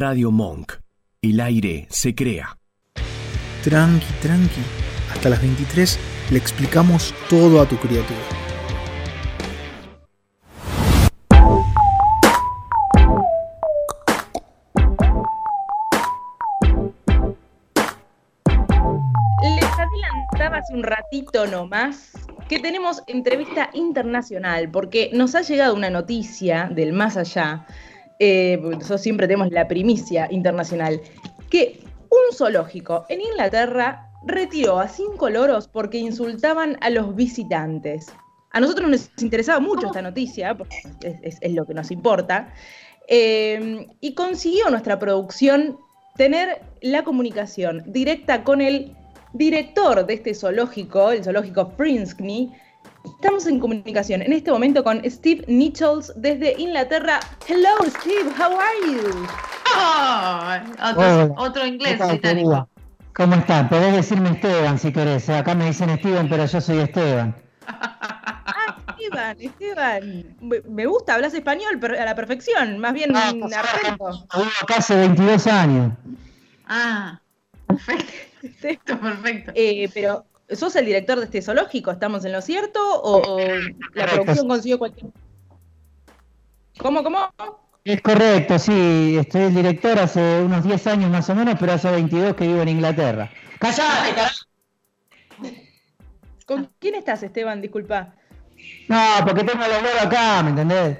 Radio Monk. El aire se crea. Tranqui, tranqui. Hasta las 23 le explicamos todo a tu criatura. Les adelantaba hace un ratito nomás que tenemos entrevista internacional, porque nos ha llegado una noticia del más allá, eh, nosotros siempre tenemos la primicia internacional, que un zoológico en Inglaterra retiró a cinco loros porque insultaban a los visitantes. A nosotros nos interesaba mucho esta noticia, porque es, lo que nos importa, eh, y consiguió nuestra producción tener la comunicación directa con el director de este zoológico, el zoológico Prinskney. Estamos en comunicación en este momento con Steve Nichols desde Inglaterra. Hello Steve, how are you? Ah, otro, otro ¿Qué inglés británico. ¿Cómo están? Podés decirme Esteban si querés. Acá me dicen Steven, pero yo soy Esteban. Ah, Esteban, Esteban. Me- gusta, hablas español a la perfección, más bien Ah, pues, argento. Acá hace 22 años. Ah, perfecto, perfecto. Eh, pero, ¿sos el director de este zoológico? ¿Estamos en lo cierto? ¿O, o la producción consiguió cualquier.? ¿Cómo, cómo? Es correcto, sí. Estoy el director hace unos 10 años más o menos, pero hace 22 que vivo en Inglaterra. ¡Callate, carajo! ¿Con quién estás, Esteban? Disculpa. No, porque tengo los loros acá, ¿me entendés?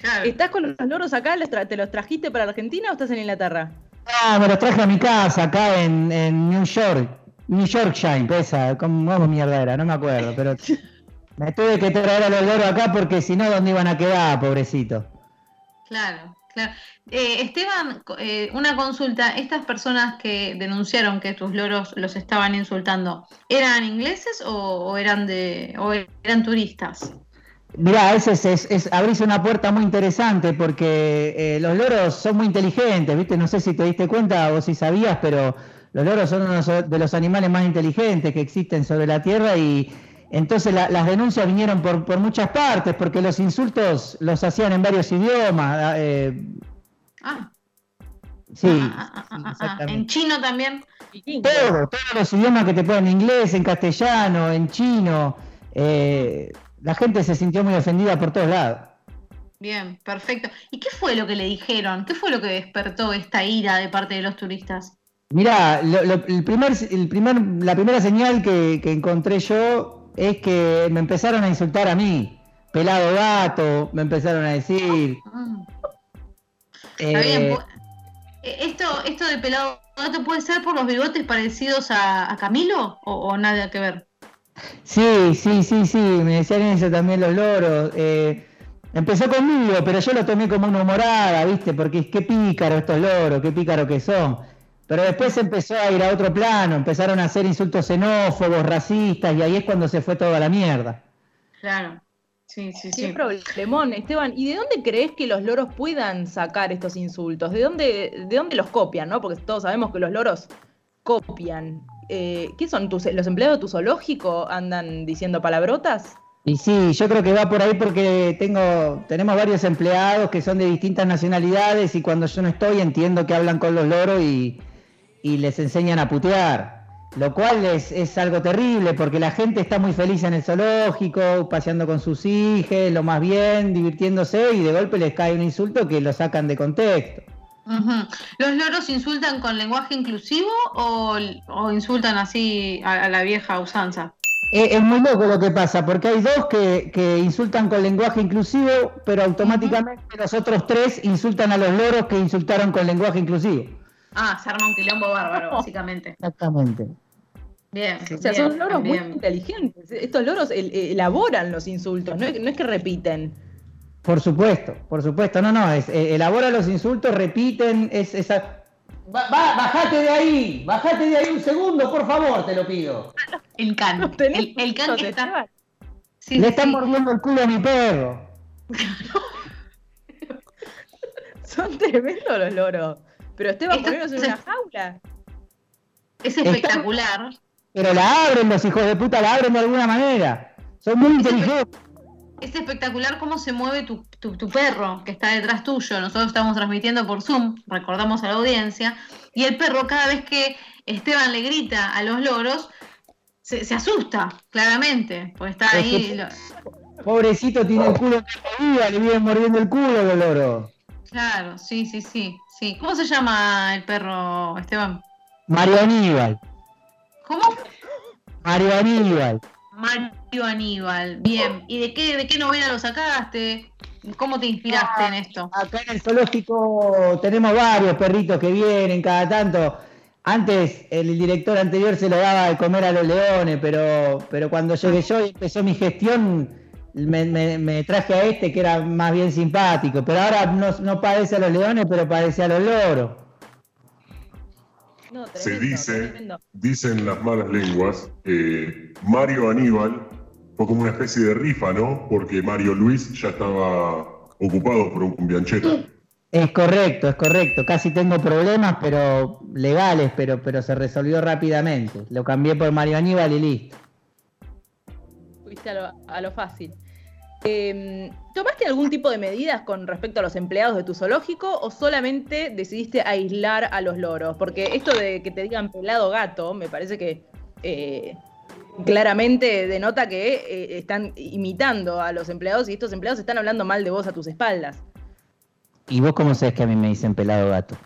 Claro. ¿Estás con los loros acá? ¿Los tra- ¿Te los trajiste para Argentina o estás en Inglaterra? No, me los traje a mi casa, acá en, en New York. New Yorkshire, esa, ¿cómo mierda era? No me acuerdo, pero me tuve que traer a los loros acá porque si no, ¿dónde iban a quedar, pobrecito? Claro, claro. Eh, Esteban, eh, una consulta. Estas personas que denunciaron que tus loros los estaban insultando, ¿eran ingleses o, o eran de o eran turistas? Mirá, ese es, es, es abrirse una puerta muy interesante porque eh, los loros son muy inteligentes, ¿viste? No sé si te diste cuenta o si sabías, pero los loros son uno de los animales más inteligentes que existen sobre la Tierra y entonces la- las denuncias vinieron por, por muchas partes porque los insultos los hacían en varios idiomas. eh, Ah, sí, ah, ah, ah, sí, ah, ah. en chino también. Todo, todos los idiomas que te pueden, en inglés, en castellano, en chino. eh, la gente se sintió muy ofendida por todos lados. Bien, perfecto. ¿Y qué fue lo que le dijeron? ¿Qué fue lo que despertó esta ira de parte de los turistas? Mirá, lo- lo- el primer, el primer, la primera señal que, que encontré yo es que me empezaron a insultar a mí. Pelado gato, me empezaron a decir. Mm. Está eh, bien. pu- eh, ¿Esto, ¿Esto de pelado gato puede ser por los bigotes parecidos a, a Camilo o, o nada que ver? Sí, sí, sí, sí, me decían eso también los loros. eh, empezó conmigo, pero yo lo tomé como una humorada, ¿viste? Porque qué pícaro estos loros, qué pícaro que son. Pero después empezó a ir a otro plano, empezaron a hacer insultos xenófobos, racistas, y ahí es cuando se fue toda la mierda. Claro. Sí, sí, Qué sí. problemón, Esteban. ¿Y de dónde crees que los loros puedan sacar estos insultos? ¿De dónde, de dónde los copian, no? Porque todos sabemos que los loros copian. Eh, ¿Qué son? ¿Tus- ¿Los empleados de tu zoológico andan diciendo palabrotas? Y sí, yo creo que va por ahí porque tenemos varios empleados que son de distintas nacionalidades y cuando yo no estoy entiendo que hablan con los loros y, y les enseñan a putear. Lo cual es, es algo terrible porque la gente está muy feliz en el zoológico, paseando con sus hijos, lo más bien, divirtiéndose y de golpe les cae un insulto que lo sacan de contexto. ¿Los loros insultan con lenguaje inclusivo o, o insultan así a, a la vieja usanza? Es, es muy loco lo que pasa, porque hay dos que, que insultan con lenguaje inclusivo, pero automáticamente los otros tres insultan a los loros que insultaron con lenguaje inclusivo. Ah, se arma un quilombo bárbaro, básicamente. Exactamente. Bien. O sea, bien, son loros muy inteligentes. Estos loros el- elaboran los insultos, no es, no es que repiten. Por supuesto, por supuesto. No, no, es, eh, elabora los insultos, repiten, es esa... Va, va, bajate de ahí, bajate de ahí un segundo, por favor, te lo pido. El can. No El, el can que está. Sí, Le sí, están mordiendo el culo a mi perro. Son tremendos los loros. Pero Esteban, Esto- ponerlos en una jaula. Es espectacular. Pero la abren, los hijos de puta la abren de alguna manera. Son muy inteligentes. Es espectacular cómo se mueve tu, tu, tu perro que está detrás tuyo, nosotros estamos transmitiendo por Zoom, recordamos a la audiencia, y el perro cada vez que Esteban le grita a los loros, se, se asusta, claramente, porque está ahí. lo- Pobrecito tiene el culo que le viven mordiendo el culo los loros. Claro, sí, sí, sí, sí. ¿Cómo se llama el perro, Esteban? Mario Aníbal, ¿Cómo? Mario Aníbal. Mario Aníbal. Bien. ¿Y de qué, de qué novela lo sacaste? ¿Cómo te inspiraste en esto? Acá en el zoológico tenemos varios perritos que vienen cada tanto. Antes el director anterior se lo daba de comer a los leones, pero, pero cuando llegué yo y empezó mi gestión, me, me- me traje a este que era más bien simpático. Pero ahora no, no padece a los leones, pero padece a los loros. No, Se dice, tremendo. dicen las malas lenguas, eh, Mario Aníbal fue como una especie de rifa, ¿no? Porque Mario Luis ya estaba ocupado por un cumbianchero. Es correcto, es correcto. Casi tengo problemas, pero legales, pero, pero se resolvió rápidamente. Lo cambié por Mario Aníbal y listo. Fuiste a lo, a lo fácil. Eh, ¿Tomaste algún tipo de medidas con respecto a los empleados de tu zoológico o solamente decidiste aislar a los loros? Porque esto de que te digan pelado gato, me parece que eh, claramente denota que eh, están imitando a los empleados y estos empleados están hablando mal de vos a tus espaldas. ¿Y vos cómo sabés que a mí me dicen pelado gato?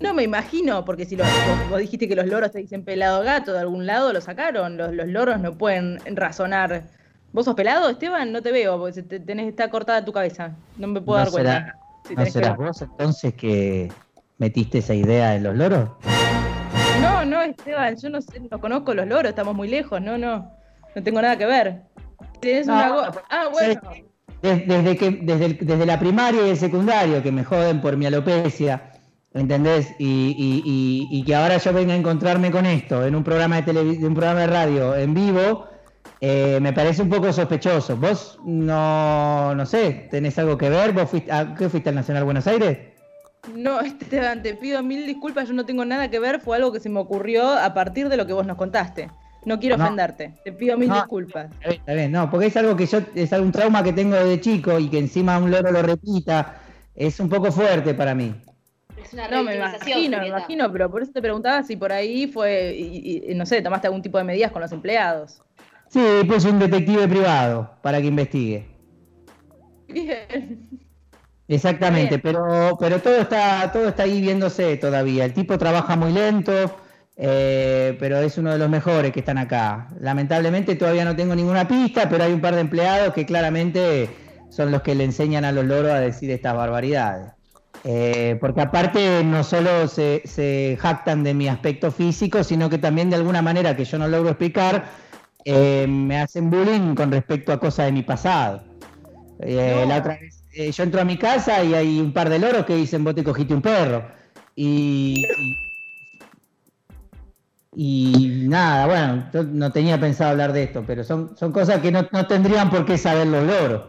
No me imagino, porque si lo- vos, vos dijiste que los loros te dicen pelado gato, de algún lado lo sacaron. Los, los loros no pueden razonar. ¿Vos sos pelado, Esteban? No te veo, porque tenés, está cortada tu cabeza. No me puedo ¿No dar cuenta. si ¿No serás vos entonces que metiste esa idea en los loros? No, no, Esteban, yo no sé, no conozco los loros, estamos muy lejos, no, no. No tengo nada que ver. Tenés No, una go- Ah, bueno. Des- Desde, que, desde, el- desde la primaria y el secundario, que me joden por mi alopecia, ¿entendés? Y, y- y- y que ahora yo venga a encontrarme con esto en un programa de, televi- un programa de radio en vivo, eh, me parece un poco sospechoso. ¿Vos no, no sé, tenés algo que ver? ¿Vos fuiste, a, ¿Qué fuiste al Nacional Buenos Aires? No, Esteban, te pido mil disculpas, yo no tengo nada que ver, fue algo que se me ocurrió a partir de lo que vos nos contaste. No quiero No. ofenderte, te pido mil No. disculpas. Está bien, está bien, no, porque es algo que yo, es algún trauma que tengo desde chico y que encima un loro lo repita, es un poco fuerte para mí. Es una No, me imagino, me imagino, pero por eso te preguntaba si por ahí fue, y- y- no sé, tomaste algún tipo de medidas con los empleados. Sí, pues un detective privado para que investigue. Bien. Exactamente, Bien. pero, pero todo está, todo está ahí viéndose todavía. El tipo trabaja muy lento, eh, pero es uno de los mejores que están acá. Lamentablemente todavía no tengo ninguna pista, pero hay un par de empleados que claramente son los que le enseñan a los loros a decir estas barbaridades. Eh, porque aparte no solo se, se jactan de mi aspecto físico, sino que también de alguna manera que yo no logro explicar, eh, me hacen bullying con respecto a cosas de mi pasado. Eh, No. La otra vez, eh, yo entro a mi casa y hay un par de loros que dicen, vos te cogiste un perro. Y, y, y nada, bueno, yo no tenía pensado hablar de esto, pero son, son cosas que no, no tendrían por qué saber los loros.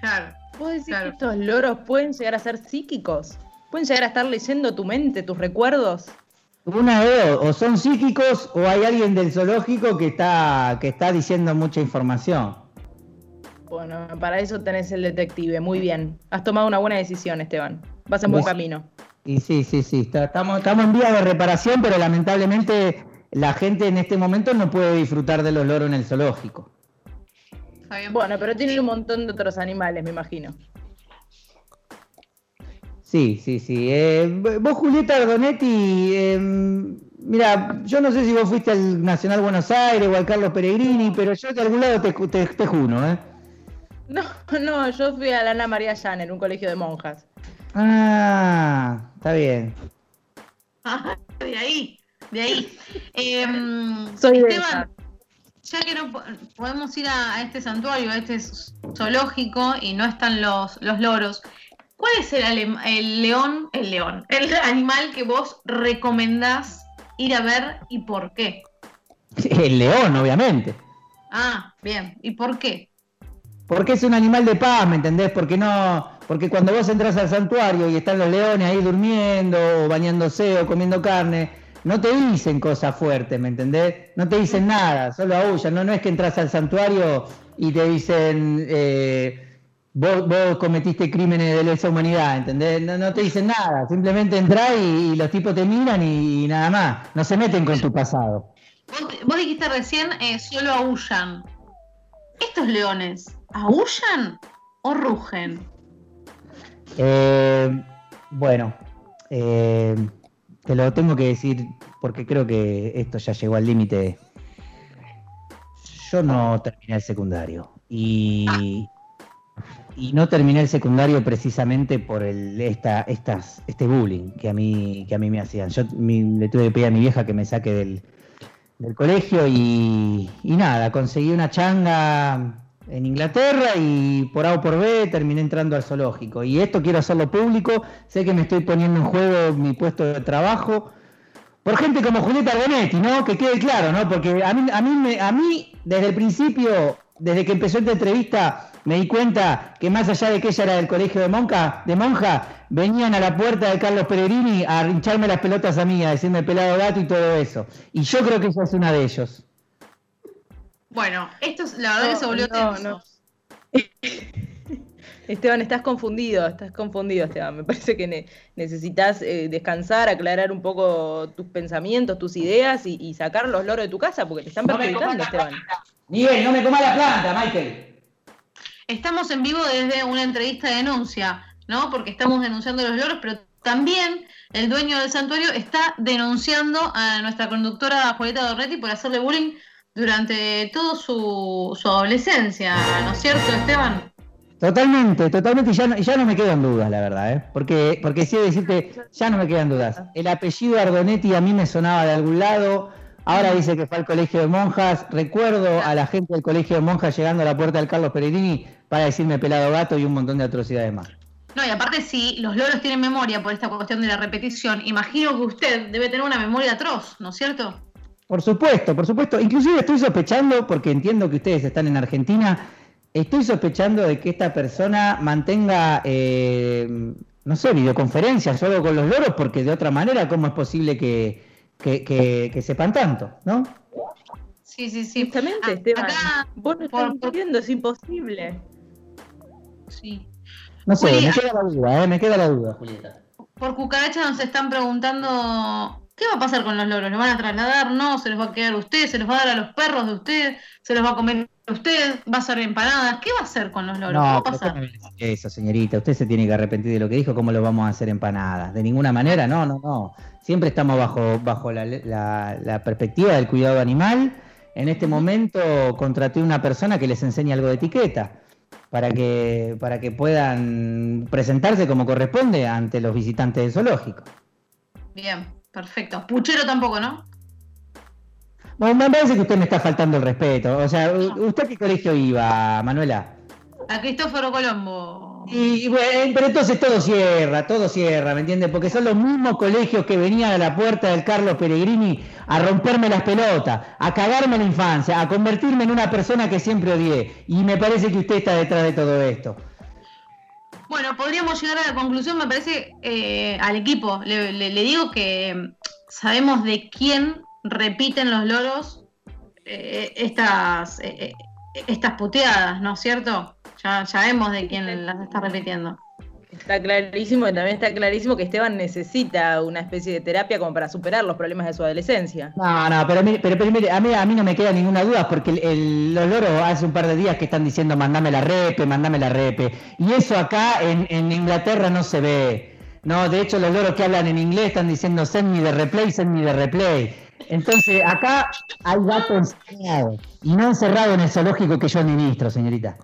Claro. ¿Vos decís Claro. que estos loros pueden llegar a ser psíquicos? ¿Pueden llegar a estar leyendo tu mente, tus recuerdos? Una de dos, o son psíquicos o hay alguien del zoológico que está, que está diciendo mucha información. Bueno, para eso tenés el detective, muy bien. Has tomado una buena decisión, Esteban. Vas en buen Pues- camino. Y sí, sí, sí, está- estamos, estamos en vía de reparación, pero lamentablemente la gente en este momento no puede disfrutar de los loros en el zoológico. Bueno, pero tienen un montón de otros animales, me imagino. Sí, sí, sí. Eh, vos, Julieta Ardonetti, eh, mira, yo no sé si vos fuiste al Nacional Buenos Aires o al Carlos Peregrini, pero yo de algún lado te, te, te juno, ¿eh? No, no, yo fui a la Ana María Llana en un colegio de monjas. Ah, está bien. Ah, de ahí, de ahí. Em, Soy de Esteban, ya que no po- podemos ir a, a este santuario, a este zoológico y no están los, los loros, ¿cuál es el, león, el león, el animal que vos recomendás ir a ver y por qué? El león, obviamente. Ah, bien, ¿y por qué? Porque es un animal de paz, ¿me entendés? Porque no, porque cuando vos entras al santuario y están los leones ahí durmiendo, o bañándose, o comiendo carne, no te dicen cosas fuertes, ¿me entendés? No te dicen nada, solo aullan. No, no es que entras al santuario y te dicen, eh, vos, vos cometiste crímenes de lesa humanidad, ¿entendés? No, no te dicen nada, simplemente entrás y, y los tipos te miran y, y nada más, no se meten con tu pasado. Vos, vos dijiste recién eh, solo aullan. ¿Estos leones aullan o rugen? Eh, bueno, eh, te lo tengo que decir porque creo que esto ya llegó al límite. Yo no terminé el secundario y, y no terminé el secundario precisamente por el, esta, estas, este bullying que a mí, que a mí me hacían. Yo mi- le tuve que pedir a mi vieja que me saque del, del colegio y, nada, conseguí una changa en Inglaterra y por A o por B terminé entrando al zoológico. Y esto quiero hacerlo público, sé que me estoy poniendo en juego mi puesto de trabajo. Por gente como Julieta Arbonetti, ¿no? Que quede claro, ¿no? Porque a mí, a mí, me- a mí desde el principio, desde que empezó esta entrevista, me di cuenta que más allá de que ella era del colegio de monja, de monja, venían a la puerta de Carlos Peregrini a hincharme las pelotas a mí, a decirme pelado gato y todo eso. Y yo creo que ella es una de ellos. Bueno, esto es, la verdad que se volvió no, tenso. no. Esteban, estás confundido, estás confundido, Esteban. Me parece que ne- necesitas eh, descansar, aclarar un poco tus pensamientos, tus ideas y, y sacar los loros de tu casa porque te están perjudicando, Esteban. Miguel, no me comas la planta, Michael. Estamos en vivo desde una entrevista de denuncia, ¿no? Porque estamos denunciando los loros, pero también el dueño del santuario está denunciando a nuestra conductora Julieta Dorretti por hacerle bullying durante toda su, su adolescencia, ¿no es cierto, Esteban? Totalmente, totalmente, ya no, ya no me quedan dudas, la verdad, ¿eh? Porque, porque sí decirte, ya no me quedan dudas. El apellido Ardonetti a mí me sonaba de algún lado, ahora dice que fue al colegio de monjas, recuerdo a la gente del colegio de monjas llegando a la puerta del Carlos Peregrini para decirme pelado gato y un montón de atrocidades más. No, y aparte si los loros tienen memoria por esta cuestión de la repetición, imagino que usted debe tener una memoria atroz, ¿no es cierto? Por supuesto, por supuesto. Inclusive estoy sospechando, porque entiendo que ustedes están en Argentina, estoy sospechando de que esta persona mantenga, eh, no sé, videoconferencias o algo con los loros, porque de otra manera, ¿cómo es posible que, que, que- que sepan tanto? ¿no? Sí, sí, sí. Justamente, Ah, Esteban. acá, Vos no por- estás mintiendo, es imposible. sí. No sé, me queda la duda, ¿eh? me queda la duda, Julieta. Por cucaracha nos están preguntando qué va a pasar con los loros. ¿Los van a trasladar? No, se los va a quedar usted, se los va a dar a los perros de usted, se los va a comer usted, va a hacer empanadas. ¿Qué va a hacer con los loros? ¿Qué va No, a pasar? ¿cómo me decís eso, señorita. Usted se tiene que arrepentir de lo que dijo. ¿Cómo lo vamos a hacer empanadas? De ninguna manera, no, no, no. Siempre estamos bajo, bajo la, la- la perspectiva del cuidado animal. En este momento contraté una persona que les enseñe algo de etiqueta para que, para que puedan presentarse como corresponde ante los visitantes del zoológico. Bien, perfecto. Puchero tampoco, ¿no? Bueno, me parece que usted me está faltando el respeto. O sea, ¿usted a qué colegio iba, Manuela? A Cristóforo Colombo. Y, y bueno, pero entonces todo cierra, todo cierra, ¿me entiendes? Porque son los mismos colegios que venían a la puerta del Carlos Peregrini a romperme las pelotas, a cagarme la infancia, a convertirme en una persona que siempre odié. Y me parece que usted está detrás de todo esto. Bueno, podríamos llegar a la conclusión, me parece, eh, al equipo. Le, le- le digo que mm, sabemos de quién repiten los loros eh, estas, eh, eh, estas puteadas, ¿no es cierto? Ya, ya vemos de quién las está repitiendo. Está clarísimo y también está clarísimo que Esteban necesita una especie de terapia como para superar los problemas de su adolescencia. No, no, pero, mire- pero, pero mire, a mí, a mí no me queda ninguna duda porque el- el- los loros hace un par de días que están diciendo mandame la repe, mandame la repe. Y eso acá en, en Inglaterra no se ve. No, de hecho los loros que hablan en inglés están diciendo send me the replay, send me the replay. Entonces acá hay gato encerrado y no encerrado en el zoológico que yo administro, señorita.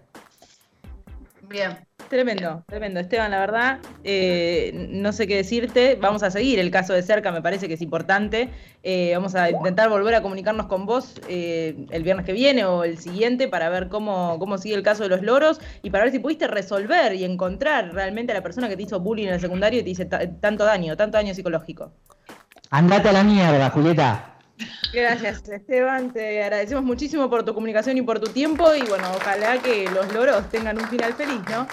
Bien. Tremendo, tremendo. Esteban, la verdad, eh, no sé qué decirte. Vamos a seguir el caso de cerca, me parece que es importante. Eh, vamos a intentar volver a comunicarnos con vos eh, el viernes que viene o el siguiente para ver cómo, cómo sigue el caso de los loros y para ver si pudiste resolver y encontrar realmente a la persona que te hizo bullying en el secundario y te hizo ta- tanto daño, tanto daño psicológico. Andate a la mierda, Julieta. Gracias, Esteban. Te agradecemos muchísimo por tu comunicación y por tu tiempo. Y bueno, ojalá que los loros tengan un final feliz, ¿no?